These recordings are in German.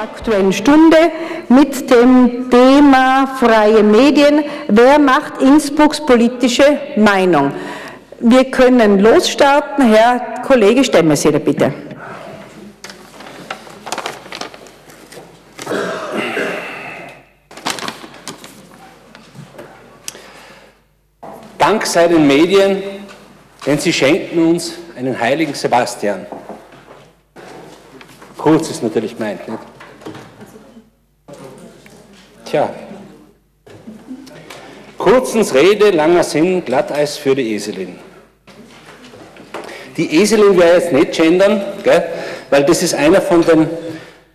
Aktuellen Stunde mit dem Thema freie Medien. Wer macht Innsbrucks politische Meinung? Wir können losstarten. Herr Kollege Stemmeseder, bitte. Dank sei den Medien, denn sie schenken uns einen heiligen Sebastian. Kurz ist natürlich gemeint, nicht? Tja. Kurzens Rede, langer Sinn, Glatteis für die Eselin. Die Eselin wäre jetzt nicht gendern, gell? weil das ist einer von den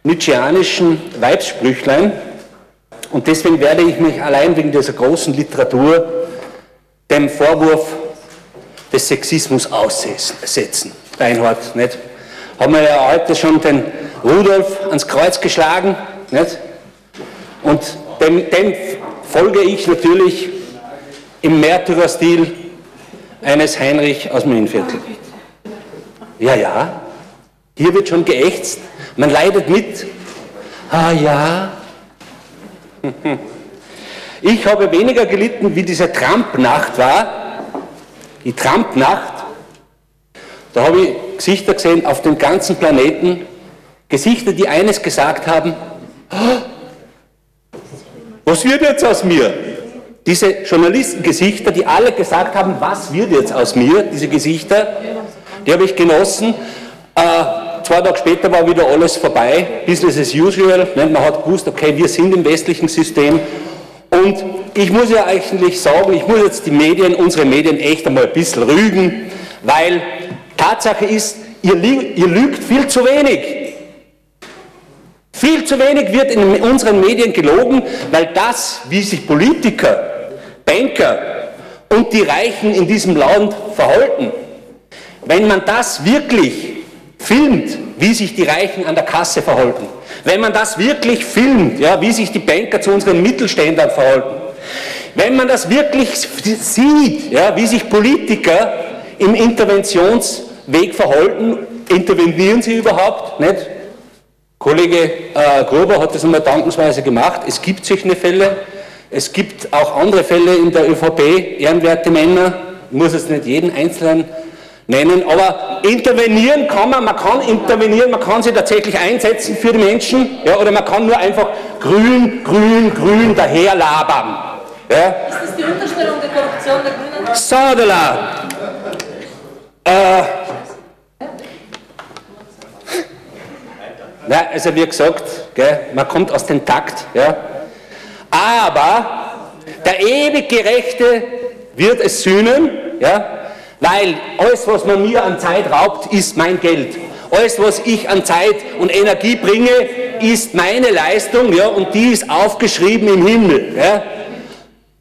nietzscheanischen Weibsprüchlein. Und deswegen werde ich mich allein wegen dieser großen Literatur dem Vorwurf des Sexismus aussetzen. Reinhard, nicht? Haben wir ja heute schon den Rudolf ans Kreuz geschlagen, nicht? Und dem, dem folge ich natürlich im Märtyrerstil eines Heinrich aus dem Innviertel. Ja, ja, hier wird schon geächtzt, man leidet mit. Ah ja. Ich habe weniger gelitten, wie diese Trump-Nacht war. Die Trump-Nacht, da habe ich Gesichter gesehen auf dem ganzen Planeten, Gesichter, die eines gesagt haben, was wird jetzt aus mir? Diese Journalistengesichter, die alle gesagt haben, was wird jetzt aus mir, diese Gesichter, die habe ich genossen. Äh, zwei Tage später war wieder alles vorbei, Business as usual. Ne? Man hat gewusst, okay, wir sind im westlichen System und ich muss ja eigentlich sagen, ich muss jetzt die Medien, unsere Medien echt einmal ein bisschen rügen, weil Tatsache ist, ihr, ihr lügt viel zu wenig. Viel zu wenig wird in unseren Medien gelogen, weil das, wie sich Politiker, Banker und die Reichen in diesem Land verhalten, wenn man das wirklich filmt, wie sich die Reichen an der Kasse verhalten, wenn man das wirklich filmt, ja, wie sich die Banker zu unseren Mittelständlern verhalten, wenn man das wirklich sieht, ja, wie sich Politiker im Interventionsweg verhalten, intervenieren sie überhaupt nicht? Kollege äh, Gruber hat das einmal dankensweise gemacht. Es gibt solche Fälle. Es gibt auch andere Fälle in der ÖVP, ehrenwerte Männer. Ich muss jetzt nicht jeden Einzelnen nennen, aber intervenieren kann man, man kann intervenieren, man kann sich tatsächlich einsetzen für die Menschen, ja, oder man kann nur einfach grün, grün, grün daherlabern. Ja. Ist das die Unterstellung der Korruption der Grünen? Sadela. Äh, ja, also wie gesagt, gell, man kommt aus dem Takt, ja. aber der ewig Gerechte wird es sühnen, ja, weil alles, was man mir an Zeit raubt, ist mein Geld. Alles, was ich an Zeit und Energie bringe, ist meine Leistung ja, und die ist aufgeschrieben im Himmel. Ja.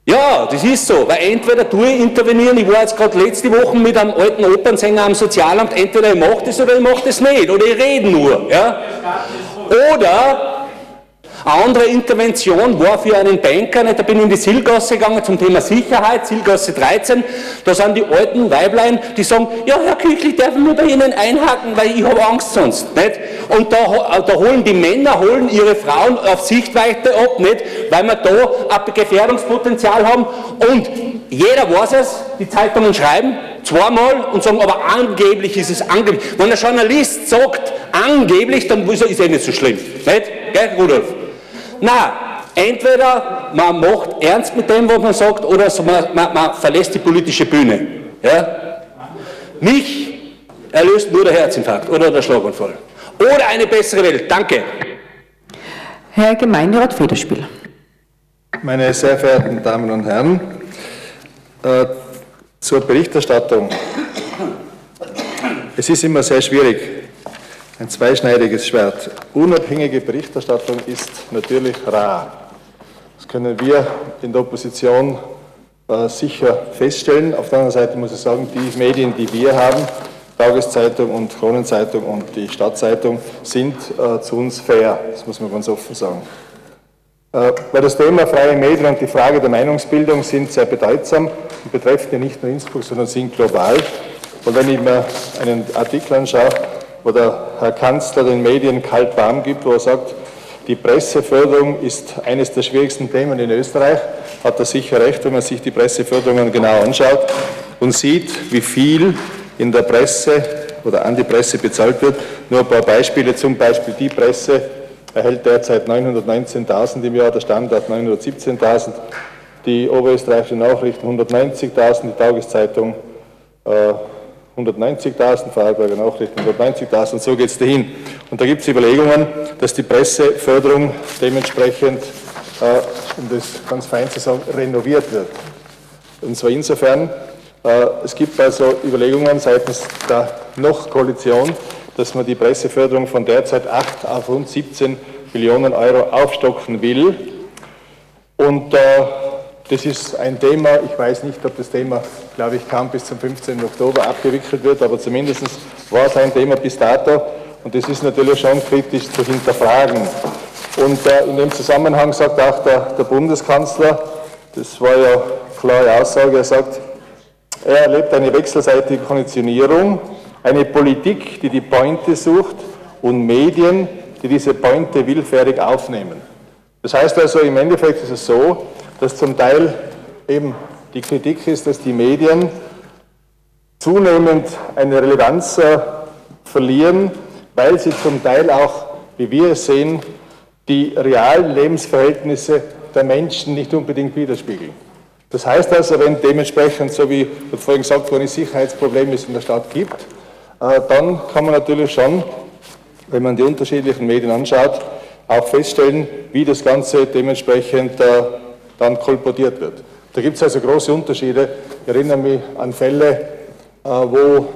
Ja, das ist so, weil entweder tue ich intervenieren, ich war jetzt gerade letzte Woche mit einem alten Opernsänger am Sozialamt, entweder ich mache das oder ich mache das nicht, oder ich rede nur. Ja. Oder eine andere Intervention war für einen Banker, da bin ich in die Silgasse gegangen zum Thema Sicherheit, Silgasse 13, da sind die alten Weiblein, die sagen, ja Herr Küchli, darf ich nur bei Ihnen einhaken, weil ich habe Angst sonst. Nicht? Und da, da, holen die Männer holen ihre Frauen auf Sichtweite ab, nicht? weil wir da ein Gefährdungspotenzial haben und jeder weiß es, die Zeitungen schreiben, zweimal und sagen, aber angeblich ist es angeblich. Wenn ein Journalist sagt, angeblich, dann ist eh nicht so schlimm. Nicht? Gell, Rudolf? Na, entweder man macht ernst mit dem, was man sagt, oder man, man, man verlässt die politische Bühne. Ja? Mich erlöst nur der Herzinfarkt oder der Schlaganfall. Oder eine bessere Welt. Danke. Herr Gemeinderat Federspiel. Meine sehr verehrten Damen und Herren, äh, zur Berichterstattung. Es ist immer sehr schwierig, ein zweischneidiges Schwert. Unabhängige Berichterstattung ist natürlich rar. Das können wir in der Opposition äh, sicher feststellen. Auf der anderen Seite muss ich sagen, die Medien, die wir haben, Tageszeitung und Kronenzeitung und die Stadtzeitung, sind äh, zu uns fair. Das muss man ganz offen sagen. Äh, weil das Thema freie Medien und die Frage der Meinungsbildung sind sehr bedeutsam und betreffen ja nicht nur Innsbruck, sondern sind global. Und wenn ich mir einen Artikel anschaue, wo der Herr Kanzler den Medien kalt warm gibt, wo er sagt, Die Presseförderung ist eines der schwierigsten Themen in Österreich. Hat er sicher recht, wenn man sich die Presseförderungen genau anschaut und sieht, wie viel in der Presse oder an die Presse bezahlt wird. Nur ein paar Beispiele, zum Beispiel die Presse erhält derzeit 919.000 im Jahr, der Standard 917.000, die Oberösterreichische Nachrichten 190.000, die Tageszeitung äh, 190.000, Vorarlberger Nachrichten 190.000, so geht es dahin. Und da gibt es Überlegungen, dass die Presseförderung dementsprechend, äh, um das ganz fein zu sagen, renoviert wird. Und zwar insofern, äh, es gibt also Überlegungen seitens der Noch-Koalition, dass man die Presseförderung von derzeit 8 auf rund 17 Millionen Euro aufstocken will. Und äh, das ist ein Thema, ich weiß nicht, ob das Thema, glaube ich, kaum bis zum 15. Oktober abgewickelt wird, aber zumindest war es ein Thema bis dato und das ist natürlich schon kritisch zu hinterfragen. Und äh, in dem Zusammenhang sagt auch der, der Bundeskanzler, das war ja klare Aussage, er sagt, er erlebt eine wechselseitige Konditionierung, eine Politik, die die Pointe sucht und Medien, die diese Pointe willfährig aufnehmen. Das heißt also, im Endeffekt ist es so, dass zum Teil eben die Kritik ist, dass die Medien zunehmend eine Relevanz äh, verlieren, weil sie zum Teil auch, wie wir es sehen, die realen Lebensverhältnisse der Menschen nicht unbedingt widerspiegeln. Das heißt also, wenn dementsprechend, so wie vorhin gesagt worden Sicherheitsprobleme es in der Stadt gibt, äh, dann kann man natürlich schon, wenn man die unterschiedlichen Medien anschaut, auch feststellen, wie das Ganze dementsprechend äh, dann kolportiert wird. Da gibt es also große Unterschiede. Ich erinnere mich an Fälle, äh, wo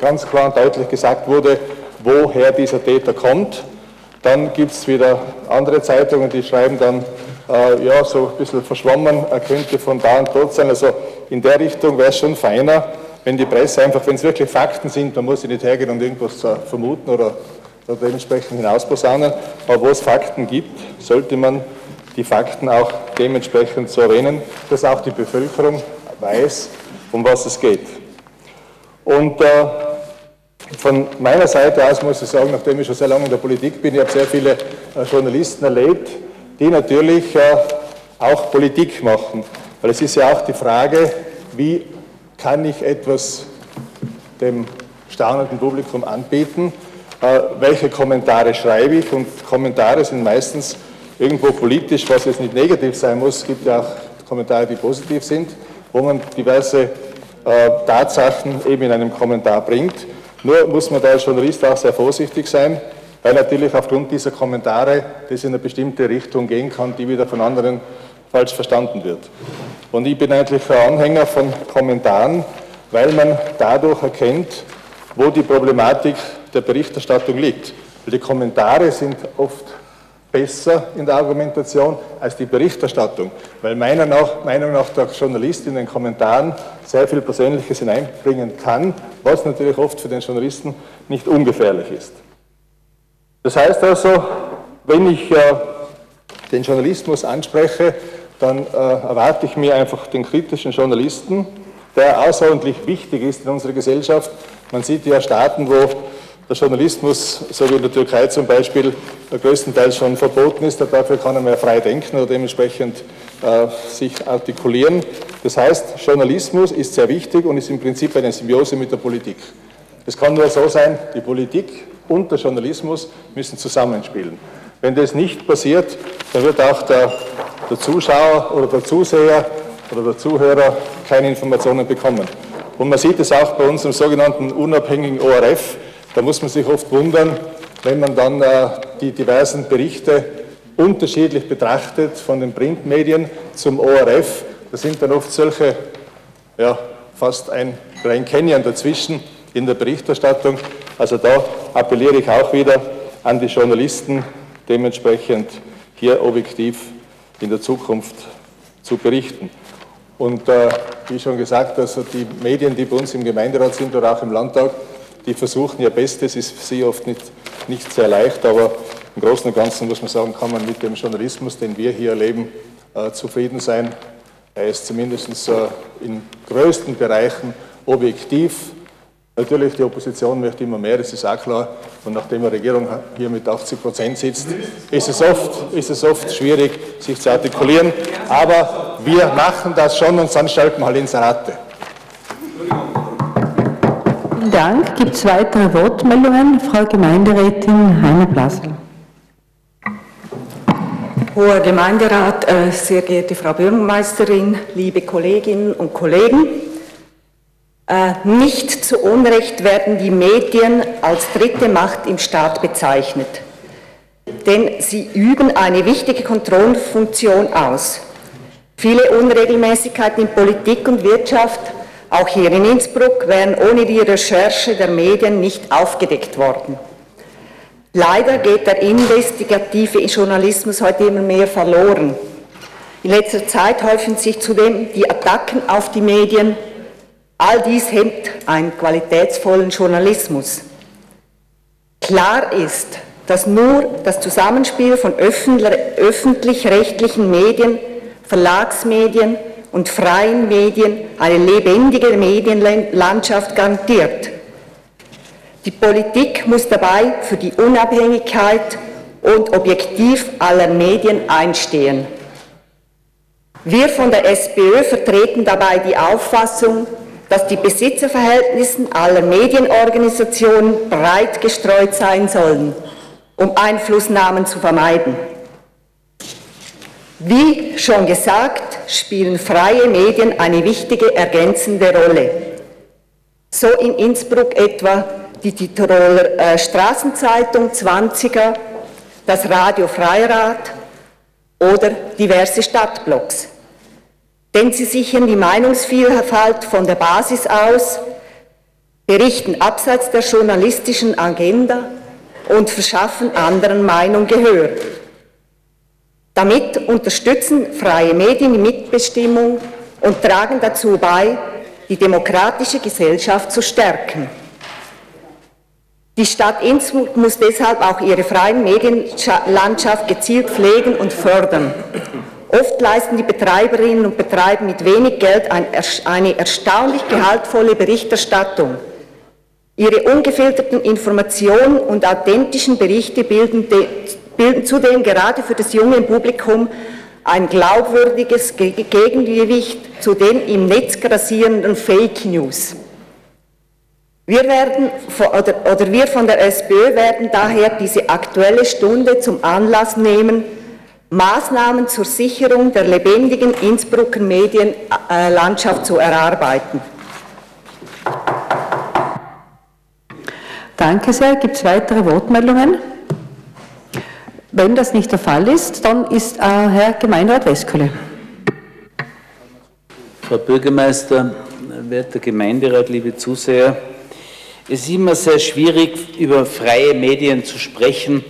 ganz klar und deutlich gesagt wurde, woher dieser Täter kommt. Dann gibt es wieder andere Zeitungen, die schreiben dann, äh, ja, so ein bisschen verschwommen, er könnte von da und dort sein. Also in der Richtung wäre es schon feiner, wenn die Presse einfach, wenn es wirklich Fakten sind, man muss sie nicht hergehen und irgendwas äh, vermuten oder, oder dementsprechend hinausposaunen, aber wo es Fakten gibt, sollte man die Fakten auch dementsprechend zu erwähnen, dass auch die Bevölkerung weiß, um was es geht. Und äh, von meiner Seite aus muss ich sagen, nachdem ich schon sehr lange in der Politik bin, ich habe sehr viele äh, Journalisten erlebt, die natürlich äh, auch Politik machen. Weil es ist ja auch die Frage, wie kann ich etwas dem staunenden Publikum anbieten, äh, welche Kommentare schreibe ich und Kommentare sind meistens irgendwo politisch, was jetzt nicht negativ sein muss, es gibt ja auch Kommentare, die positiv sind, wo man diverse äh, Tatsachen eben in einem Kommentar bringt. Nur muss man da als Journalist auch sehr vorsichtig sein, weil natürlich aufgrund dieser Kommentare das in eine bestimmte Richtung gehen kann, die wieder von anderen falsch verstanden wird. Und ich bin eigentlich ein Anhänger von Kommentaren, weil man dadurch erkennt, wo die Problematik der Berichterstattung liegt. Die Kommentare sind oft besser in der Argumentation als die Berichterstattung, weil meiner nach, Meinung nach der Journalist in den Kommentaren sehr viel Persönliches hineinbringen kann, was natürlich oft für den Journalisten nicht ungefährlich ist. Das heißt also, wenn ich äh, den Journalismus anspreche, dann äh, erwarte ich mir einfach den kritischen Journalisten, der außerordentlich wichtig ist in unserer Gesellschaft. Man sieht ja Staaten, wo der Journalismus, so wie in der Türkei zum Beispiel, größtenteils schon verboten ist. Dafür kann er mehr frei denken oder dementsprechend äh, sich artikulieren. Das heißt, Journalismus ist sehr wichtig und ist im Prinzip eine Symbiose mit der Politik. Es kann nur so sein, die Politik und der Journalismus müssen zusammenspielen. Wenn das nicht passiert, dann wird auch der, der Zuschauer oder der Zuseher oder der Zuhörer keine Informationen bekommen. Und man sieht es auch bei unserem sogenannten unabhängigen ORF, da muss man sich oft wundern, wenn man dann äh, die diversen Berichte unterschiedlich betrachtet, von den Printmedien zum ORF. Da sind dann oft solche, ja, fast ein Grand Canyon dazwischen in der Berichterstattung. Also da appelliere ich auch wieder an die Journalisten, dementsprechend hier objektiv in der Zukunft zu berichten. Und äh, wie schon gesagt, also die Medien, die bei uns im Gemeinderat sind oder auch im Landtag, die versuchen ihr Bestes, ist für sie oft nicht, nicht sehr leicht, aber im Großen und Ganzen muss man sagen, kann man mit dem Journalismus, den wir hier erleben, äh, zufrieden sein. Er ist zumindest äh, in größten Bereichen objektiv, Natürlich, die Opposition möchte immer mehr, das ist auch klar. Und nachdem eine Regierung hier mit 80 Prozent sitzt, ist es, oft, ist es oft schwierig, sich zu artikulieren. Aber wir machen das schon und dann schalten wir halt Inserate. Dank. Gibt es weitere Wortmeldungen? Frau Gemeinderätin Heiner-Blasel. Hoher Gemeinderat, äh, sehr geehrte Frau Bürgermeisterin, liebe Kolleginnen und Kollegen. Äh, nicht zu Unrecht werden die Medien als dritte Macht im Staat bezeichnet, denn sie üben eine wichtige Kontrollfunktion aus. Viele Unregelmäßigkeiten in Politik und Wirtschaft, auch hier in Innsbruck, wären ohne die Recherche der Medien nicht aufgedeckt worden. Leider geht der investigative Journalismus heute immer mehr verloren. In letzter Zeit häufen sich zudem die Attacken auf die Medien. All dies hemmt einen qualitätsvollen Journalismus. Klar ist, dass nur das Zusammenspiel von öffentlich-rechtlichen Medien, Verlagsmedien und freien Medien eine lebendige Medienlandschaft garantiert. Die Politik muss dabei für die Unabhängigkeit und Objektiv aller Medien einstehen. Wir von der SPÖ vertreten dabei die Auffassung, dass die Besitzerverhältnisse aller Medienorganisationen breit gestreut sein sollen, um Einflussnahmen zu vermeiden. Wie schon gesagt, spielen freie Medien eine wichtige ergänzende Rolle. So in Innsbruck etwa die Tiroler äh, Straßenzeitung 20er, das Radio Freirad oder diverse Stadtblocks. Denn sie sichern die Meinungsvielfalt von der Basis aus, berichten abseits der journalistischen Agenda und verschaffen anderen Meinung Gehör. Damit unterstützen freie Medien die Mitbestimmung und tragen dazu bei, die demokratische Gesellschaft zu stärken. Die Stadt Innsbruck muss deshalb auch ihre freien Medienlandschaft gezielt pflegen und fördern. Oft leisten die Betreiberinnen und Betreiber mit wenig Geld eine erstaunlich gehaltvolle Berichterstattung. Ihre ungefilterten Informationen und authentischen Berichte bilden, bilden zudem gerade für das junge Publikum ein glaubwürdiges Gegengewicht zu den im Netz grassierenden Fake News. Wir, werden, oder, oder wir von der SPÖ werden daher diese aktuelle Stunde zum Anlass nehmen, Maßnahmen zur Sicherung der lebendigen Innsbrucker Medienlandschaft zu erarbeiten. Danke sehr. Gibt es weitere Wortmeldungen? Wenn das nicht der Fall ist, dann ist äh, Herr Gemeinderat Weskölle. Frau Bürgermeister, werter Gemeinderat, liebe Zuseher, es ist immer sehr schwierig, über freie Medien zu sprechen.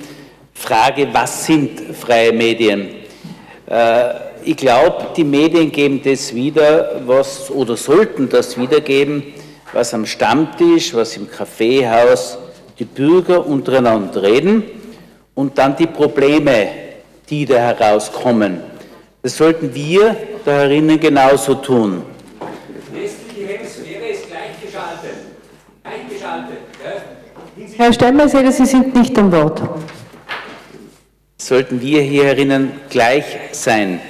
Frage, was sind freie Medien? Äh, ich glaube, die Medien geben das wieder, was oder sollten das wiedergeben, was am Stammtisch, was im Kaffeehaus die Bürger untereinander reden und dann die Probleme, die da herauskommen. Das sollten wir da herinnen genauso tun. Herr Steinmeier, Sie sind nicht am Wort. Sollten wir hier herinnen gleich sein.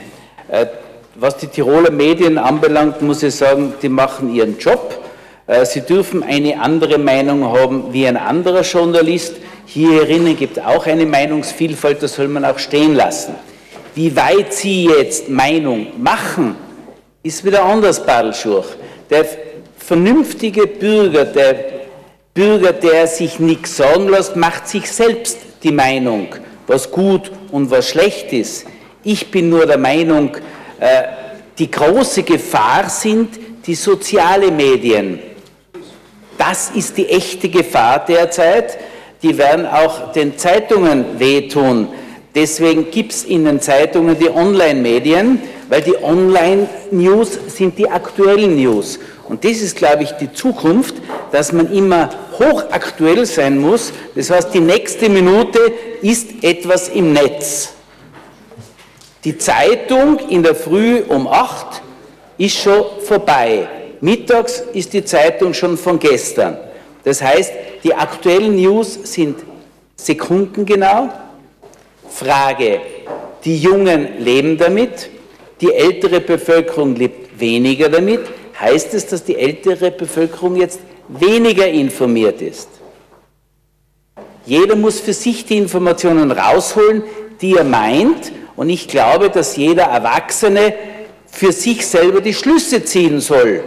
Äh, was die Tiroler Medien anbelangt, muss ich sagen, die machen ihren Job. Äh, sie dürfen eine andere Meinung haben wie ein anderer Journalist. Hier herinnen gibt auch eine Meinungsvielfalt, das soll man auch stehen lassen. Wie weit Sie jetzt Meinung machen, ist wieder anders, Badelschurch. Der vernünftige Bürger, der Bürger, der sich nichts sagen lässt, macht sich selbst die Meinung, was gut und was schlecht ist. Ich bin nur der Meinung, äh, die große Gefahr sind die sozialen Medien. Das ist die echte Gefahr derzeit. Die werden auch den Zeitungen wehtun. Deswegen gibt es in den Zeitungen die Online-Medien, weil die Online-News sind die aktuellen News. Und das ist, glaube ich, die Zukunft, dass man immer hochaktuell sein muss. Das heißt, die nächste Minute ist etwas im Netz. Die Zeitung in der Früh um 8 ist schon vorbei. Mittags ist die Zeitung schon von gestern. Das heißt, die aktuellen News sind sekundengenau. Frage, die Jungen leben damit, die ältere Bevölkerung lebt weniger damit. Heißt es, dass die ältere Bevölkerung jetzt weniger informiert ist? Jeder muss für sich die Informationen rausholen, die er meint. Und ich glaube, dass jeder Erwachsene für sich selber die Schlüsse ziehen soll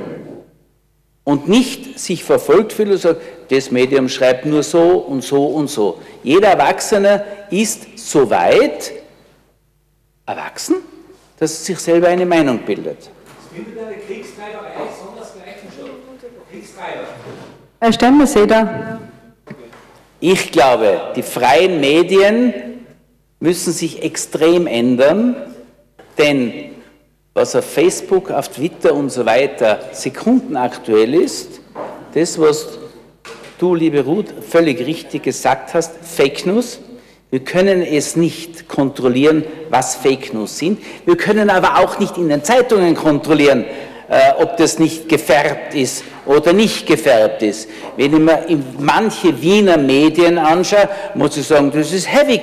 und nicht sich verfolgt fühlt und sagt, das Medium schreibt nur so und so und so. Jeder Erwachsene ist so weit erwachsen, dass er sich selber eine Meinung bildet. Es findet eine Kriegstreiberei sondersgleichen schon. Kriegstreiber. Herr Stemmerseder. Ich glaube, die freien Medien müssen sich extrem ändern, denn was auf Facebook, auf Twitter und so weiter sekundenaktuell ist, das, was du, liebe Ruth, völlig richtig gesagt hast, Fake News. Wir können es nicht kontrollieren, was Fake News sind. Wir können aber auch nicht in den Zeitungen kontrollieren, äh, ob das nicht gefärbt ist oder nicht gefärbt ist. Wenn ich mir manche Wiener Medien anschaue, muss ich sagen, das ist heavy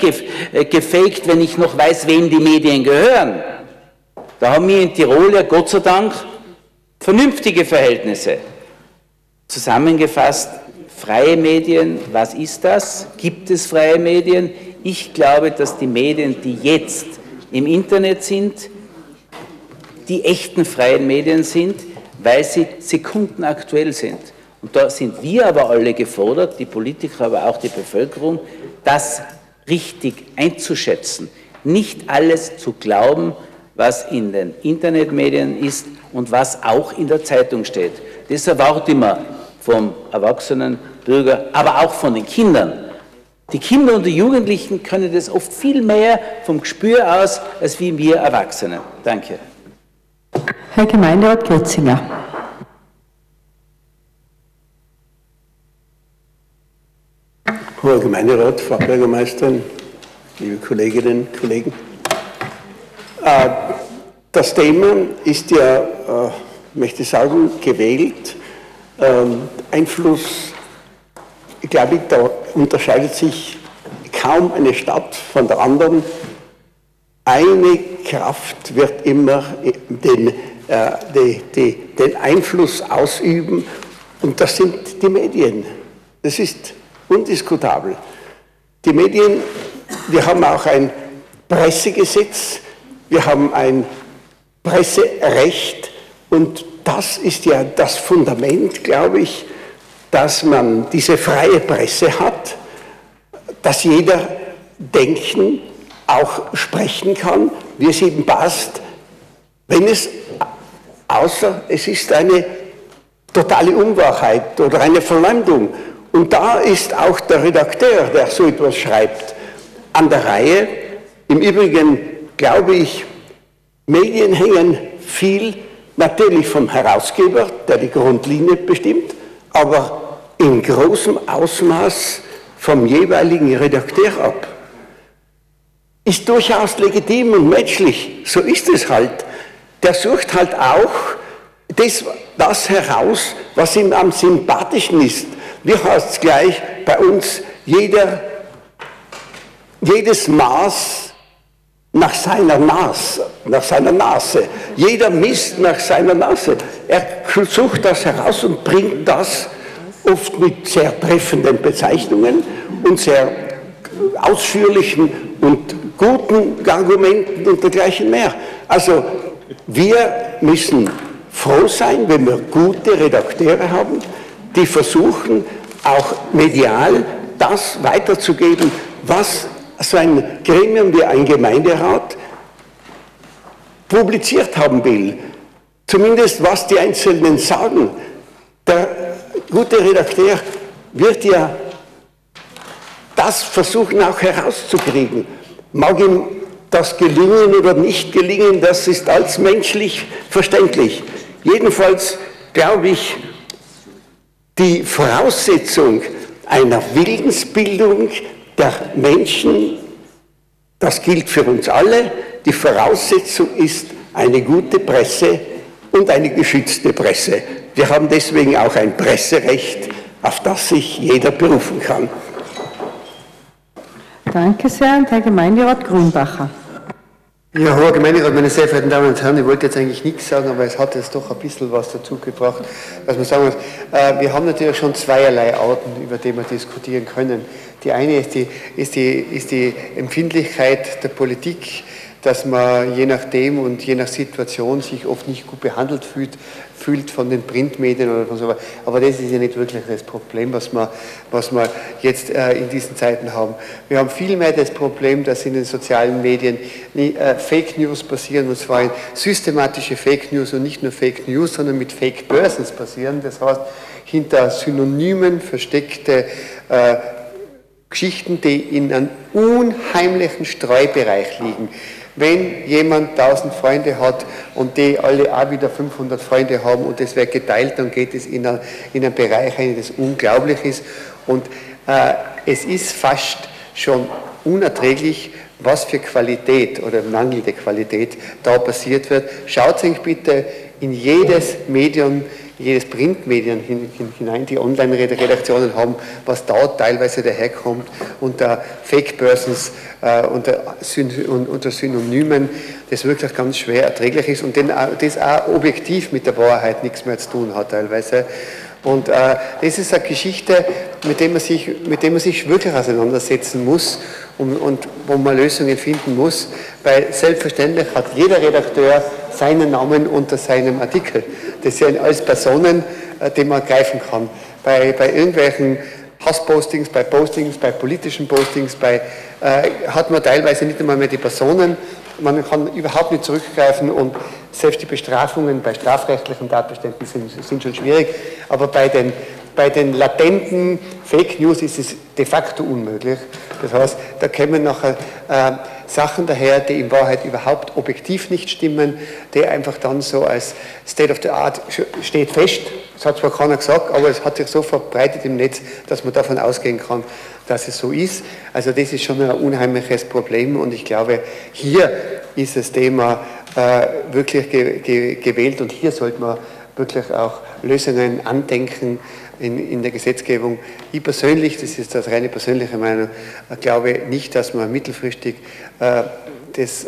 äh, gefaked, wenn ich noch weiß, wem die Medien gehören. Da haben wir in Tirol ja Gott sei Dank vernünftige Verhältnisse. Zusammengefasst, freie Medien, was ist das? Gibt es freie Medien? Ich glaube, dass die Medien, die jetzt im Internet sind, die echten freien Medien sind, weil sie sekundenaktuell sind. Und da sind wir aber alle gefordert, die Politiker, aber auch die Bevölkerung, das richtig einzuschätzen. Nicht alles zu glauben, was in den Internetmedien ist und was auch in der Zeitung steht. Das erwarte ich mir vom erwachsenen Bürger, aber auch von den Kindern. Die Kinder und die Jugendlichen können das oft viel mehr vom Gespür aus, als wie wir Erwachsene. Danke. Herr Gemeinderat Grützinger. Hoher Gemeinderat, Frau Bürgermeisterin, liebe Kolleginnen und Kollegen. Äh, das Thema ist ja, äh, möchte ich sagen, gewählt. Ähm, Einfluss, ich glaube, da unterscheidet sich kaum eine Stadt von der anderen. Eine Kraft wird immer den, äh, die, die, den Einfluss ausüben und das sind die Medien. Das ist undiskutabel. Die Medien, wir haben auch ein Pressegesetz, wir haben ein Presserecht und das ist ja das Fundament, glaube ich, dass man diese freie Presse hat, dass jeder denken, auch sprechen kann, wie es ihm passt, wenn es, außer es ist eine totale Unwahrheit oder eine Verleumdung. Und da ist auch der Redakteur, der so etwas schreibt, an der Reihe. Im Übrigen glaube ich, Medien hängen viel natürlich vom Herausgeber, der die Grundlinie bestimmt, aber in großem Ausmaß vom jeweiligen Redakteur ab. Ist durchaus legitim und menschlich, so ist es halt. Der sucht halt auch das, das heraus, was ihm am sympathischen ist. Wie heißt es gleich bei uns, jeder, jedes Maß nach seiner Nase, nach seiner Nase. Jeder misst nach seiner Nase. Er sucht das heraus und bringt das oft mit sehr treffenden Bezeichnungen und sehr ausführlichen und guten Argumenten und dergleichen mehr. Also wir müssen froh sein, wenn wir gute Redakteure haben, die versuchen, auch medial das weiterzugeben, was so ein Gremium wie ein Gemeinderat publiziert haben will. Zumindest was die Einzelnen sagen. Der gute Redakteur wird ja das versuchen auch herauszukriegen. Mag ihm das gelingen oder nicht gelingen, das ist als menschlich verständlich. Jedenfalls glaube ich, die Voraussetzung einer Willensbildung der Menschen, das gilt für uns alle, die Voraussetzung ist eine gute Presse und eine geschützte Presse. Wir haben deswegen auch ein Presserecht, auf das sich jeder berufen kann. Danke sehr. Herr Gemeinderat Grünbacher. Ja, hoher Gemeinderat, meine sehr verehrten Damen und Herren, ich wollte jetzt eigentlich nichts sagen, aber es hat jetzt doch ein bisschen was dazu gebracht, was man sagen muss. Äh, wir haben natürlich schon zweierlei Arten, über die wir diskutieren können. Die eine ist die, ist die, ist die Empfindlichkeit der Politik, dass man je nachdem und je nach Situation sich oft nicht gut behandelt fühlt, fühlt von den Printmedien oder von so weiter. Aber das ist ja nicht wirklich das Problem, was wir, was wir jetzt äh, in diesen Zeiten haben. Wir haben vielmehr das Problem, dass in den sozialen Medien äh, Fake News passieren, und zwar systematische Fake News und nicht nur Fake News, sondern mit Fake Persons passieren. Das heißt, hinter Synonymen versteckte äh, Geschichten, die in einem unheimlichen Streubereich liegen. Wenn jemand 1000 Freunde hat und die alle auch wieder 500 Freunde haben und das wird geteilt, dann geht es in, in einen Bereich ein, das unglaublich ist. Und äh, es ist fast schon unerträglich, was für Qualität oder mangelnde Qualität da passiert wird. Schaut euch bitte in jedes Medium jedes Printmedien hinein, die Online-Redaktionen haben, was da teilweise daherkommt unter Fake-Persons, äh, unter, Synonymen, das wirklich ganz schwer erträglich ist und das auch objektiv mit der Wahrheit nichts mehr zu tun hat teilweise. Und äh, das ist eine Geschichte, mit der man sich, mit der man sich wirklich auseinandersetzen muss und wo man Lösungen finden muss, weil selbstverständlich hat jeder Redakteur seinen Namen unter seinem Artikel. Das sind alles Personen, äh, die man greifen kann. Bei, bei irgendwelchen Hasspostings, bei Postings, bei politischen Postings, bei, äh, hat man teilweise nicht einmal mehr die Personen. Man kann überhaupt nicht zurückgreifen und selbst die Bestrafungen bei strafrechtlichen Tatbeständen sind, sind schon schwierig. Aber bei den, bei den latenten Fake News ist es de facto unmöglich. Das heißt, da kommen nachher äh, Sachen daher, die in Wahrheit überhaupt objektiv nicht stimmen, die einfach dann so als State of the Art steht fest. Das hat zwar keiner gesagt, aber es hat sich so verbreitet im Netz, dass man davon ausgehen kann, dass es so ist. Also das ist schon ein unheimliches Problem und ich glaube, hier ist das Thema äh, wirklich ge ge gewählt und hier sollte man wirklich auch Lösungen andenken, in, in der Gesetzgebung. Ich persönlich, das ist das reine persönliche Meinung, glaube nicht, dass man mittelfristig äh, das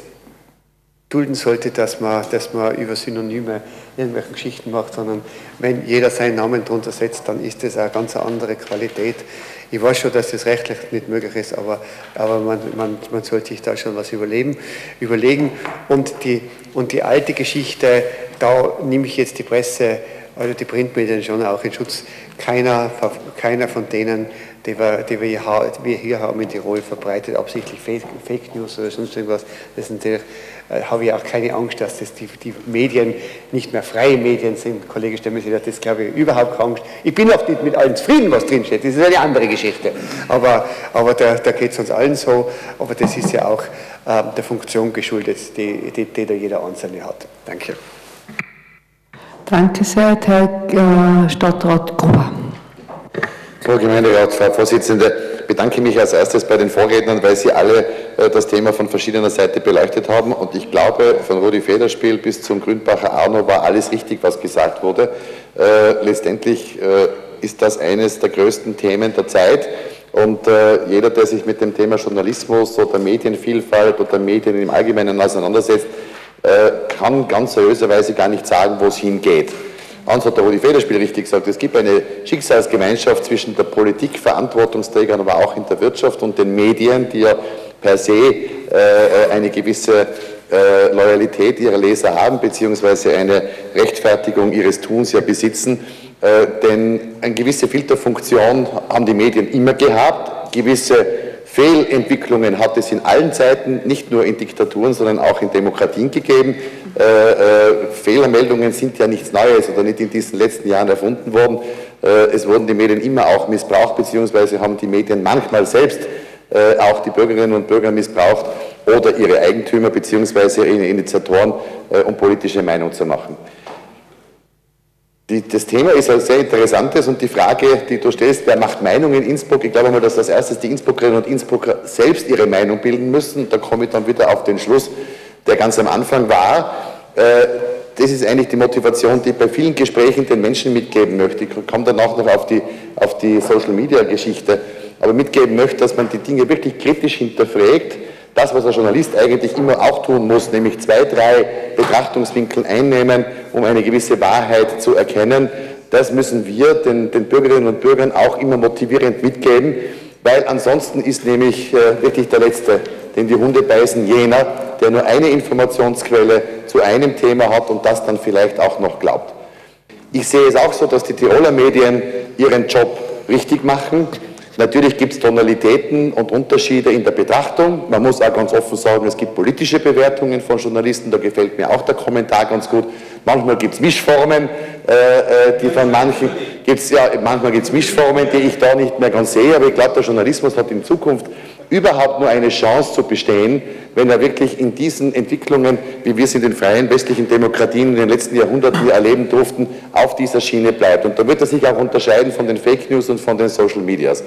dulden sollte, dass man, dass man über Synonyme irgendwelche Geschichten macht, sondern wenn jeder seinen Namen drunter setzt, dann ist das eine ganz andere Qualität. Ich weiß schon, dass das rechtlich nicht möglich ist, aber, aber man, man, man sollte sich da schon was überlegen. überlegen. Und, die, und die alte Geschichte, da nehme ich jetzt die Presse, also die Printmedien schon auch in Schutz. Keiner, keiner von denen, die wir, die wir, hier haben in Tirol, verbreitet absichtlich Fake, News oder sonst irgendwas. Das natürlich, äh, habe ich auch keine Angst, dass das die, die, Medien nicht mehr freie Medien sind. Kollege Stemmesi hat das, glaube ich, überhaupt keine Angst. Ich bin auch nicht mit allen zufrieden, was drinsteht. Das ist eine andere Geschichte. Aber, aber da, da geht es uns allen so. Aber das ist ja auch äh, der Funktion geschuldet, die, die, die da jeder Einzelne hat. Danke. Danke sehr, Herr äh, Stadtrat Gruber. Frau Gemeinderat, Frau Vorsitzende, bedanke mich als erstes bei den Vorrednern, weil sie alle äh, das Thema von verschiedener Seite beleuchtet haben. Und ich glaube, von Rudi Federspiel bis zum Grünbacher Arno war alles richtig, was gesagt wurde. Äh, letztendlich ist das eines der größten Themen der Zeit. Und jeder, der sich mit dem Thema Journalismus oder Medienvielfalt oder Medien im Allgemeinen auseinandersetzt, kann ganz seriöserweise gar nicht sagen, wo es hingeht. Hans hat der Rudi Federspiel richtig gesagt, es gibt eine Schicksalsgemeinschaft zwischen der Politik, Verantwortungsträgern, aber auch in der Wirtschaft und den Medien, die ja per se äh, eine gewisse äh, Loyalität ihrer Leser haben, beziehungsweise eine Rechtfertigung ihres Tuns ja besitzen. denn eine gewisse Filterfunktion haben die Medien immer gehabt, gewisse Fehlentwicklungen hat es in allen Zeiten, nicht nur in Diktaturen, sondern auch in Demokratien gegeben. Äh, äh, Fehlermeldungen sind ja nichts Neues oder nicht in diesen letzten Jahren erfunden worden. Äh, es wurden die Medien immer auch missbraucht, beziehungsweise haben die Medien manchmal selbst äh, auch die Bürgerinnen und Bürger missbraucht oder ihre Eigentümer beziehungsweise ihre Initiatoren, äh, um politische Meinung zu machen. Die, das Thema ist ein sehr interessantes und die Frage, die du stellst, wer macht Meinung in Innsbruck? Ich glaube mal, dass als erstes die Innsbruckerinnen und Innsbrucker selbst ihre Meinung bilden müssen. Da komme ich dann wieder auf den Schluss, der ganz am Anfang war. Äh, das ist eigentlich die Motivation, die ich bei vielen Gesprächen den Menschen mitgeben möchte. Ich komme danach noch auf die, auf die Social-Media-Geschichte, aber mitgeben möchte, dass man die Dinge wirklich kritisch hinterfragt, das, was ein Journalist eigentlich immer auch tun muss, nämlich zwei, drei Betrachtungswinkel einnehmen, um eine gewisse Wahrheit zu erkennen, das müssen wir den, den Bürgerinnen und Bürgern auch immer motivierend mitgeben, weil ansonsten ist nämlich äh, wirklich der Letzte, den die Hunde beißen, jener, der nur eine Informationsquelle zu einem Thema hat und das dann vielleicht auch noch glaubt. Ich sehe es auch so, dass die Tiroler Medien ihren Job richtig machen. Natürlich gibt es Tonalitäten und Unterschiede in der Betrachtung. Man muss auch ganz offen sagen, es gibt politische Bewertungen von Journalisten, da gefällt mir auch der Kommentar ganz gut. Manchmal gibt es Mischformen, äh, äh, die von manchen gibt's, ja, manchmal gibt es Mischformen, die ich da nicht mehr ganz sehe, aber ich glaube, der Journalismus hat in Zukunft überhaupt nur eine Chance zu bestehen, wenn er wirklich in diesen Entwicklungen, wie wir es in den freien westlichen Demokratien in den letzten Jahrhunderten erleben durften, auf dieser Schiene bleibt. Und da wird er sich auch unterscheiden von den Fake News und von den Social Medias.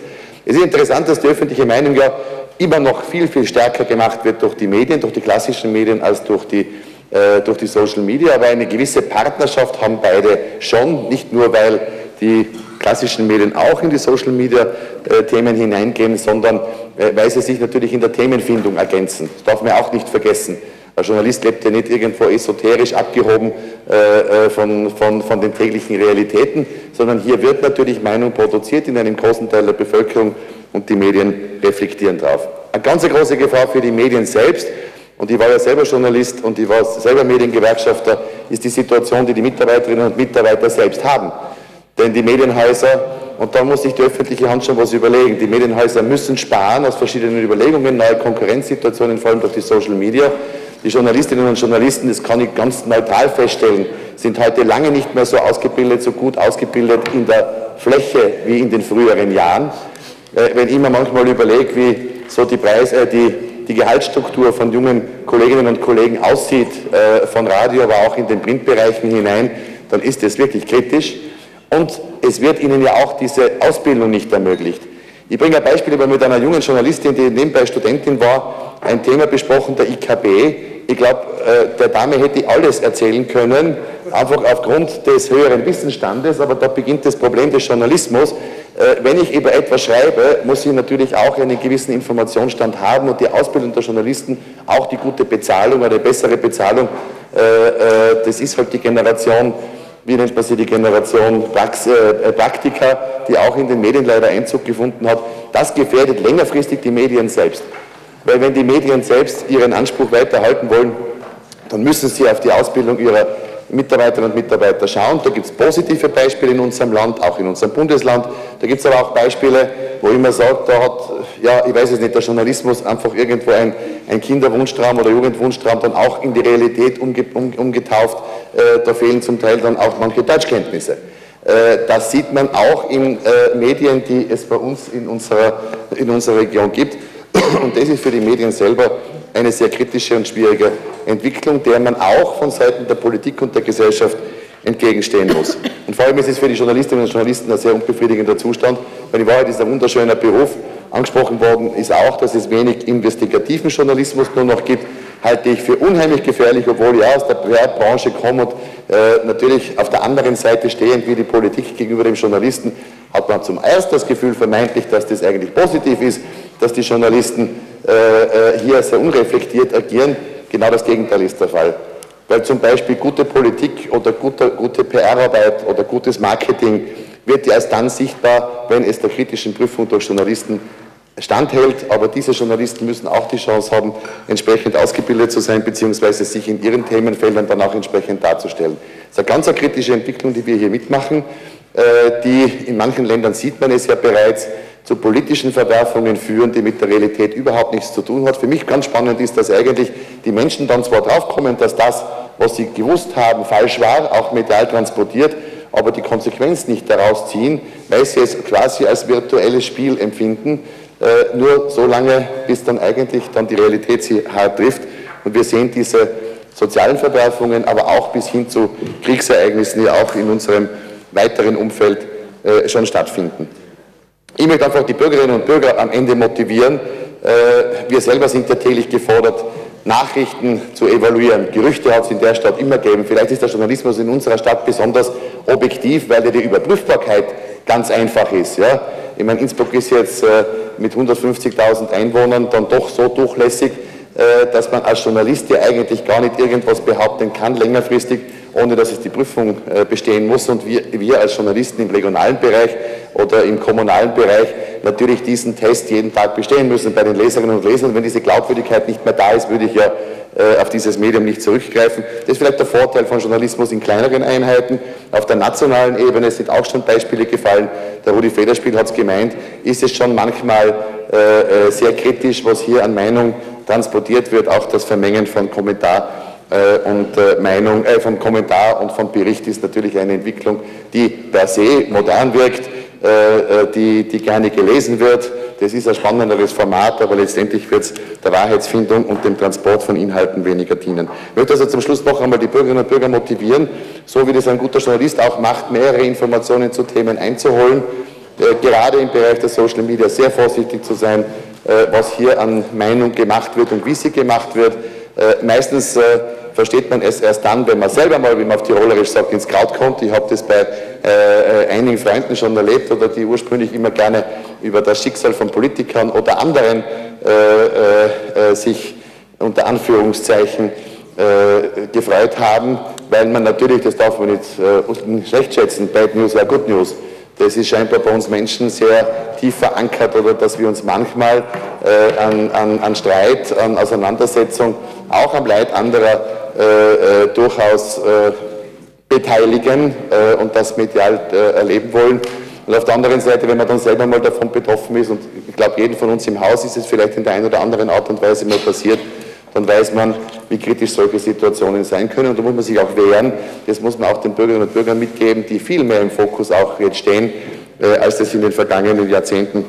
Es ist interessant, dass die öffentliche Meinung ja immer noch viel, viel stärker gemacht wird durch die Medien, durch die klassischen Medien als durch die, äh, durch die Social Media. Aber eine gewisse Partnerschaft haben beide schon, nicht nur weil die klassischen Medien auch in die Social Media äh, Themen hineingehen, sondern weil sie sich natürlich in der Themenfindung ergänzen. Das darf man auch nicht vergessen. Ein Journalist lebt ja nicht irgendwo esoterisch abgehoben äh, äh, von, von, von den täglichen Realitäten, sondern hier wird natürlich Meinung produziert in einem großen Teil der Bevölkerung und die Medien reflektieren darauf. Eine ganz große Gefahr für die Medien selbst, und ich war ja selber Journalist und ich war selber Mediengewerkschafter, ist die Situation, die die Mitarbeiterinnen und Mitarbeiter selbst haben. Denn die Medienhäuser, und da muss sich die öffentliche Hand schon was überlegen, die Medienhäuser müssen sparen aus verschiedenen Überlegungen, neue Konkurrenzsituationen, vor allem durch die Social Media. Die Journalistinnen und Journalisten, das kann ich ganz neutral feststellen, sind heute lange nicht mehr so ausgebildet, so gut ausgebildet in der Fläche wie in den früheren Jahren. Äh, wenn ich mir manchmal überlege, wie so die, Preis, äh, die, die Gehaltsstruktur von jungen Kolleginnen und Kollegen aussieht, äh, von Radio, aber auch in den Printbereichen hinein, dann ist das wirklich kritisch und es wird ihnen ja auch diese Ausbildung nicht ermöglicht. Ich bringe ein Beispiel, ich habe mit einer jungen Journalistin, die nebenbei Studentin war, ein Thema besprochen, der IKB. Ich glaube, äh, der Dame hätte alles erzählen können, einfach aufgrund des höheren Wissensstandes, aber da beginnt das Problem des Journalismus. Äh, wenn ich über etwas schreibe, muss ich natürlich auch einen gewissen Informationsstand haben und die Ausbildung der Journalisten, auch die gute Bezahlung, eine bessere Bezahlung, äh, das ist halt die Generation, wie nennt man sie, die Generation Prax, äh, Praktika, die auch in den Medien leider Einzug gefunden hat, das gefährdet längerfristig die Medien selbst. Weil wenn die Medien selbst ihren Anspruch weiterhalten wollen, dann müssen sie auf die Ausbildung ihrer Mitarbeiterinnen und Mitarbeiter schauen. Da gibt es positive Beispiele in unserem Land, auch in unserem Bundesland. Da gibt es aber auch Beispiele, wo ich immer sage, da hat, ja, ich weiß es nicht, der Journalismus einfach irgendwo ein, ein Kinderwunschtraum oder Jugendwunschtraum dann auch in die Realität umge, um, umgetauft. Äh, da fehlen zum Teil dann auch manche Deutschkenntnisse. Äh, das sieht man auch in äh, Medien, die es bei uns in unserer, in unserer Region gibt. Und das ist für die Medien selber eine sehr kritische und schwierige Entwicklung, der man auch von Seiten der Politik und der Gesellschaft entgegenstehen muss. Und vor allem ist es für die Journalistinnen und Journalisten ein sehr unbefriedigender Zustand, weil in Wahrheit ist ein wunderschöner Beruf. Angesprochen worden ist auch, dass es wenig investigativen Journalismus nur noch gibt, halte ich für unheimlich gefährlich, obwohl ich aus der Branche komme und äh, natürlich auf der anderen Seite stehend wie die Politik gegenüber dem Journalisten, hat man zum ersten das Gefühl vermeintlich, dass das eigentlich positiv ist, dass die Journalisten äh, äh, hier sehr unreflektiert agieren. Genau das Gegenteil ist der Fall. Weil zum Beispiel gute Politik oder gute, gute PR-Arbeit oder gutes Marketing wird ja erst dann sichtbar, wenn es der kritischen Prüfung durch Journalisten standhält. Aber diese Journalisten müssen auch die Chance haben, entsprechend ausgebildet zu sein, beziehungsweise sich in ihren Themenfeldern dann auch entsprechend darzustellen. Das ist eine ganz kritische Entwicklung, die wir hier mitmachen. Äh, die in manchen Ländern sieht man es ja bereits, zu politischen Verwerfungen führen, die mit der Realität überhaupt nichts zu tun hat. Für mich ganz spannend ist, dass eigentlich die Menschen dann zwar draufkommen, dass das, was sie gewusst haben, falsch war, auch medial transportiert, aber die Konsequenz nicht daraus ziehen, weil sie es quasi als virtuelles Spiel empfinden, äh, nur so lange, bis dann eigentlich dann die Realität sie hart trifft. Und wir sehen diese sozialen Verwerfungen, aber auch bis hin zu Kriegsereignissen, die auch in unserem weiteren Umfeld äh, schon stattfinden. Ich möchte einfach die Bürgerinnen und Bürger am Ende motivieren. Äh, wir selber sind ja täglich gefordert, Nachrichten zu evaluieren. Gerüchte hat es in der Stadt immer gegeben. Vielleicht ist der Journalismus in unserer Stadt besonders objektiv, weil die Überprüfbarkeit ganz einfach ist. Ja? Ich meine, Innsbruck ist jetzt äh, mit 150.000 Einwohnern dann doch so durchlässig, äh, dass man als Journalist ja eigentlich gar nicht irgendwas behaupten kann, längerfristig, ohne dass es die Prüfung äh, bestehen muss. Und wir, wir als Journalisten im regionalen Bereich oder im kommunalen Bereich natürlich diesen Test jeden Tag bestehen müssen bei den Leserinnen und Lesern. Wenn diese Glaubwürdigkeit nicht mehr da ist, würde ich ja äh, auf dieses Medium nicht zurückgreifen. Das ist vielleicht der Vorteil von Journalismus in kleineren Einheiten. Auf der nationalen Ebene sind auch schon Beispiele gefallen. Der Rudi Federspiel hat es gemeint, ist es schon manchmal äh, äh, sehr kritisch, was hier an Meinung transportiert wird, auch das Vermengen von Kommentar und äh, Meinung, äh, von Kommentar und von Bericht ist natürlich eine Entwicklung, die per se modern wirkt, äh, äh, die, die gerne gelesen wird. Das ist ein spannenderes Format, aber letztendlich wird es der Wahrheitsfindung und dem Transport von Inhalten weniger dienen. Ich möchte also zum Schluss noch einmal die Bürgerinnen und Bürger motivieren, so wie das ein guter Journalist auch macht, mehrere Informationen zu Themen einzuholen, äh, gerade im Bereich der Social Media sehr vorsichtig zu sein, was hier an Meinung gemacht wird und wie sie gemacht wird. Meistens versteht man es erst dann, wenn man selber mal, wie man auf Tirolerisch sagt, ins Kraut kommt. Ich habe das bei äh, äh, einigen Freunden schon erlebt oder die ursprünglich immer gerne über das Schicksal von Politikern oder anderen äh, äh, äh sich unter Anführungszeichen äh, gefreut haben, weil man natürlich, das darf man nicht schlecht schätzen, Bad News war Good News. Das ist scheinbar bei uns Menschen sehr tief verankert oder dass wir uns manchmal äh, an, an, an, Streit, an Auseinandersetzung, auch am Leid anderer äh, äh, durchaus äh, beteiligen äh, und das medial äh, erleben wollen. Und auf der anderen Seite, wenn man dann selber mal davon betroffen ist, und ich glaube, jeden von uns im Haus ist es vielleicht in der einen oder anderen Art und Weise mal passiert, dann weiß man, wie kritisch solche Situationen sein können. Und da muss man sich auch wehren. Das muss man auch den Bürgerinnen und Bürgern mitgeben, die viel mehr im Fokus auch jetzt stehen, äh, als das in den vergangenen Jahrzehnten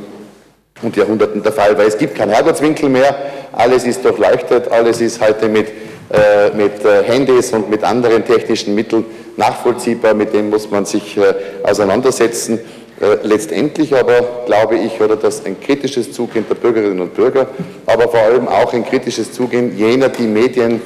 und Jahrhunderten der Fall war. Es gibt keinen Herrgottswinkel mehr, alles ist durchleuchtet, alles ist heute mit äh, mit äh, Handys und mit anderen technischen Mitteln nachvollziehbar, mit dem muss man sich äh, auseinandersetzen. Letztendlich aber glaube ich, oder dass ein kritisches Zugehen der Bürgerinnen und Bürger, aber vor allem auch ein kritisches Zugehen jener, die Medien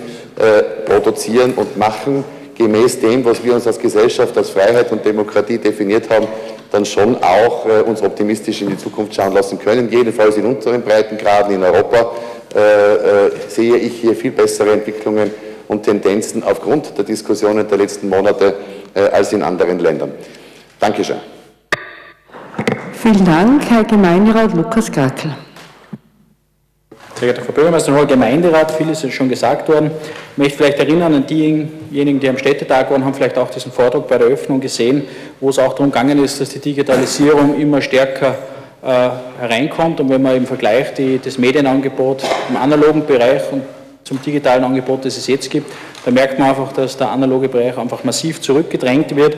produzieren und machen, gemäß dem, was wir uns als Gesellschaft, als Freiheit und Demokratie definiert haben, dann schon auch uns optimistisch in die Zukunft schauen lassen können, jedenfalls in unseren Breitengraden in Europa äh, äh, sehe ich hier viel bessere Entwicklungen und Tendenzen aufgrund der Diskussionen der letzten Monate äh, als in anderen Ländern. Dankeschön. Vielen Dank, Herr Gemeinderat Lukas Gakel. Sehr geehrter Frau Bürgermeisterin, Herr Gemeinderat, vieles ist schon gesagt worden. Ich möchte vielleicht erinnern an diejenigen, die am Städtetag waren, haben vielleicht auch diesen Vortrag bei der Öffnung gesehen, wo es auch darum gegangen ist, dass die Digitalisierung immer stärker äh, hereinkommt. Und wenn man im Vergleich die, das Medienangebot im analogen Bereich und zum digitalen Angebot, das es jetzt gibt, da merkt man einfach, dass der analoge Bereich einfach massiv zurückgedrängt wird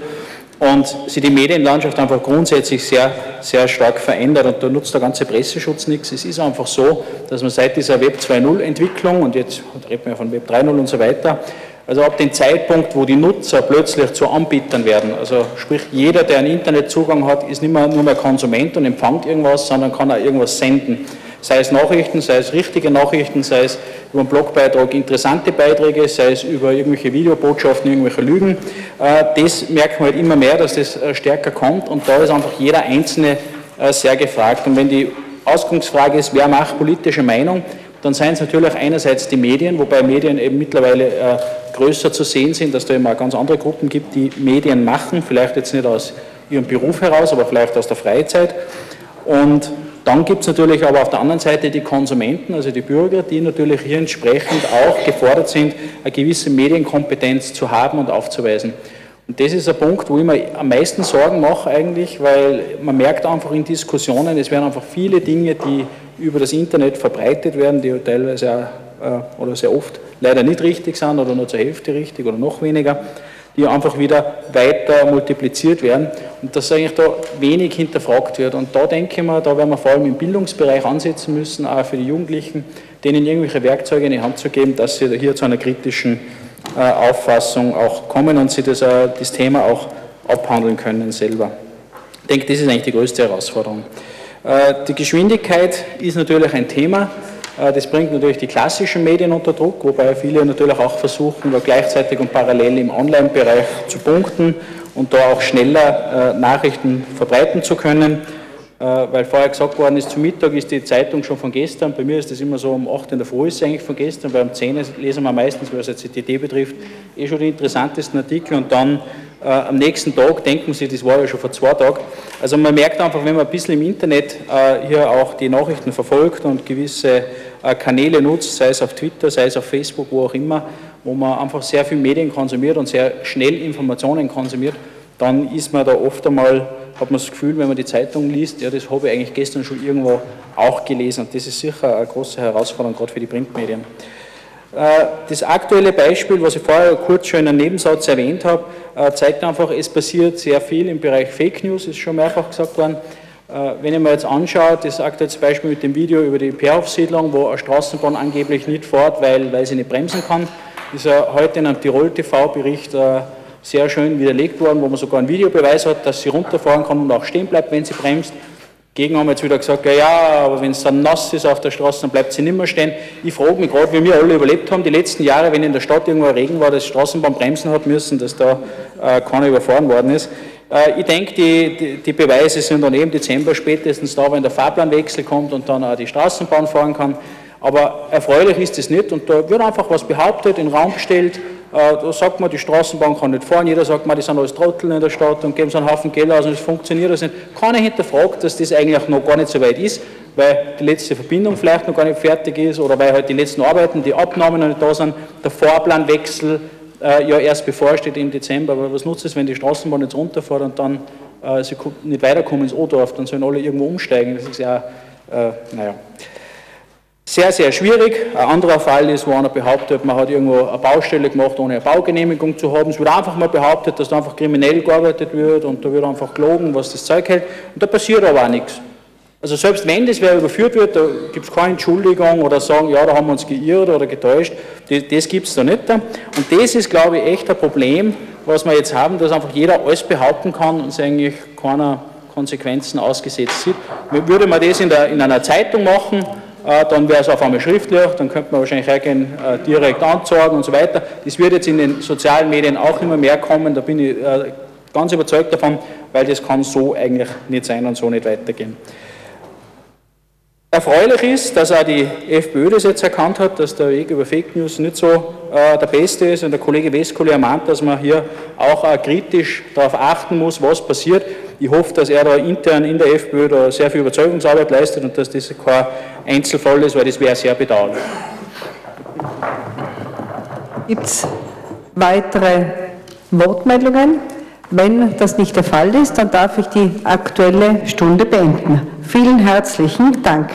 und sich die Medienlandschaft einfach grundsätzlich sehr, sehr stark verändert und da nutzt der ganze Presseschutz nichts. Es ist einfach so, dass man seit dieser Web 2.0 Entwicklung und jetzt man ja von Web 3.0 und so weiter, also ab dem Zeitpunkt, wo die Nutzer plötzlich zu Anbietern werden, also sprich jeder, der einen Internetzugang hat, ist nicht mehr nur mehr Konsument und empfängt irgendwas, sondern kann auch irgendwas senden. Sei es Nachrichten, sei es richtige Nachrichten, sei es über einen Blogbeitrag interessante Beiträge, sei es über irgendwelche Videobotschaften, irgendwelche Lügen. Äh, das merkt man halt immer mehr, dass das äh, stärker kommt und da ist einfach jeder Einzelne äh, sehr gefragt. Und wenn die Ausgangsfrage ist, wer macht politische Meinung, dann seien es natürlich einerseits die Medien, wobei Medien eben mittlerweile größer zu sehen sind, dass da immer ganz andere Gruppen gibt, die Medien machen, vielleicht jetzt nicht aus ihrem Beruf heraus, aber vielleicht aus der Freizeit. Und dann gibt es natürlich aber auf der anderen Seite die Konsumenten, also die Bürger, die natürlich hier entsprechend auch gefordert sind, eine gewisse Medienkompetenz zu haben und aufzuweisen. Und das ist ein Punkt, wo ich mir am meisten Sorgen mache eigentlich, weil man merkt einfach in Diskussionen, es werden einfach viele Dinge, die über das Internet verbreitet werden, die teilweise auch, äh, oder sehr oft leider nicht richtig sind oder nur zur Hälfte richtig oder noch weniger, die einfach wieder weiter multipliziert werden und dass eigentlich da wenig hinterfragt wird. Und da denke ich mir, da werden wir vor allem im Bildungsbereich ansetzen müssen, auch für die Jugendlichen, denen irgendwelche Werkzeuge in die Hand zu geben, dass sie hier zu einer kritischen äh, Auffassung auch kommen und sie das, äh, das Thema auch abhandeln können selber. Ich denke, das ist eigentlich die größte Herausforderung. Äh, die Geschwindigkeit ist natürlich ein Thema. Äh, das bringt natürlich die klassischen Medien unter Druck, wobei viele natürlich auch versuchen, gleichzeitig und parallel im Online-Bereich zu punkten und da auch schneller äh, Nachrichten verbreiten zu können. Äh, weil vorher gesagt worden ist, zum Mittag ist die Zeitung schon von gestern. Bei mir ist das immer so, um 8 in der Früh ist es eigentlich von gestern, weil um 10 lesen wir meistens, was jetzt die TT betrifft, eh schon die interessantesten Artikel und dann äh, am nächsten Tag denken Sie, das war ja schon vor zwei Tagen. Also man merkt einfach, wenn man ein bisschen im Internet äh, hier auch die Nachrichten verfolgt und gewisse Kanäle nutzt, sei es auf Twitter, sei es auf Facebook, wo auch immer, wo man einfach sehr viel Medien konsumiert und sehr schnell Informationen konsumiert, dann ist man da oft einmal hat man das Gefühl, wenn man die Zeitung liest, ja, das habe ich eigentlich gestern schon irgendwo auch gelesen. Und das ist sicher eine große Herausforderung, gerade für die Printmedien. Äh, das aktuelle Beispiel, was ich vorher kurz schon in einem Nebensatz erwähnt habe, äh, zeigt einfach, es passiert sehr viel im Bereich Fake News, ist schon mehrfach gesagt worden. Äh, wenn ich mir jetzt anschaue, das aktuelle Beispiel mit dem Video über die Perhof-Siedlung, wo eine Straßenbahn angeblich nicht fährt, weil, weil sie nicht bremsen kann, ist ja heute in einem Tirol-TV-Bericht sehr schön widerlegt worden, wo man sogar einen Videobeweis hat, dass sie runterfahren kann und auch stehen bleibt, wenn sie bremst. Gegen haben jetzt wieder gesagt, ja, ja aber wenn es dann nass ist auf der Straße, dann bleibt sie nicht mehr stehen. Ich frage mich gerade, wie wir alle überlebt haben, die letzten Jahre, wenn in der Stadt irgendwo Regen war, dass Straßenbahn bremsen hat müssen, dass da äh, keiner überfahren worden ist. Äh, ich denke, die, die, die, Beweise sind dann eben Dezember spätestens da, wenn der Fahrplanwechsel kommt und dann auch die Straßenbahn fahren kann. Aber erfreulich ist es nicht und da wird einfach was behauptet, in den Raum gestellt, äh, da sagt man, die Straßenbahn kann nicht fahren, jeder sagt man, die sind alles Trotteln in der Stadt und geben so einen Haufen Geld aus und es funktioniert das nicht. Keiner hinterfragt, dass das eigentlich noch gar nicht so weit ist, weil die letzte Verbindung vielleicht noch gar nicht fertig ist oder weil halt die letzten Arbeiten, die Abnahmen noch nicht da sind, der Fahrplanwechsel äh, ja erst bevorsteht im Dezember. Aber was nutzt es, wenn die Straßenbahn jetzt runterfährt und dann äh, sie nicht weiterkommen ins O-Dorf, dann sollen alle irgendwo umsteigen. Das ist ja, äh, naja. Sehr, sehr schwierig. Ein anderer Fall ist, wo einer behauptet, man hat irgendwo eine Baustelle gemacht, ohne eine Baugenehmigung zu haben. Es wird einfach mal behauptet, dass da einfach kriminell gearbeitet wird und da wird einfach gelogen, was das Zeug hält. Und da passiert aber auch nichts. Also selbst wenn das wer überführt wird, da gibt es keine Entschuldigung oder sagen, ja, da haben wir uns geirrt oder getäuscht. Das, das gibt es da nicht. Und das ist, glaube ich, echt ein Problem, was wir jetzt haben, dass einfach jeder alles behaupten kann und es eigentlich keiner Konsequenzen ausgesetzt sieht. Würde man das in, der, in einer Zeitung machen, äh, dann wäre es auf einmal schriftlich, dann könnte man wahrscheinlich hergehen, äh, direkt anzeigen und so weiter. Das wird jetzt in den sozialen Medien auch immer mehr kommen, da bin ich äh, ganz überzeugt davon, weil das kann so eigentlich nicht sein und so nicht weitergehen. Erfreulich ist, dass auch die FPÖ das jetzt erkannt hat, dass der Weg über Fake News nicht so äh, der beste ist. Und der Kollege Westkohle ermahnt, dass man hier auch äh, kritisch darauf achten muss, was passiert. Ich hoffe, dass er da intern in der FPÖ da sehr viel Überzeugungsarbeit leistet und dass das kein Einzelfall ist, weil das wäre sehr bedauerlich. Gibt es weitere Wortmeldungen? Wenn das nicht der Fall ist, dann darf ich die aktuelle Stunde beenden. Vielen herzlichen Dank.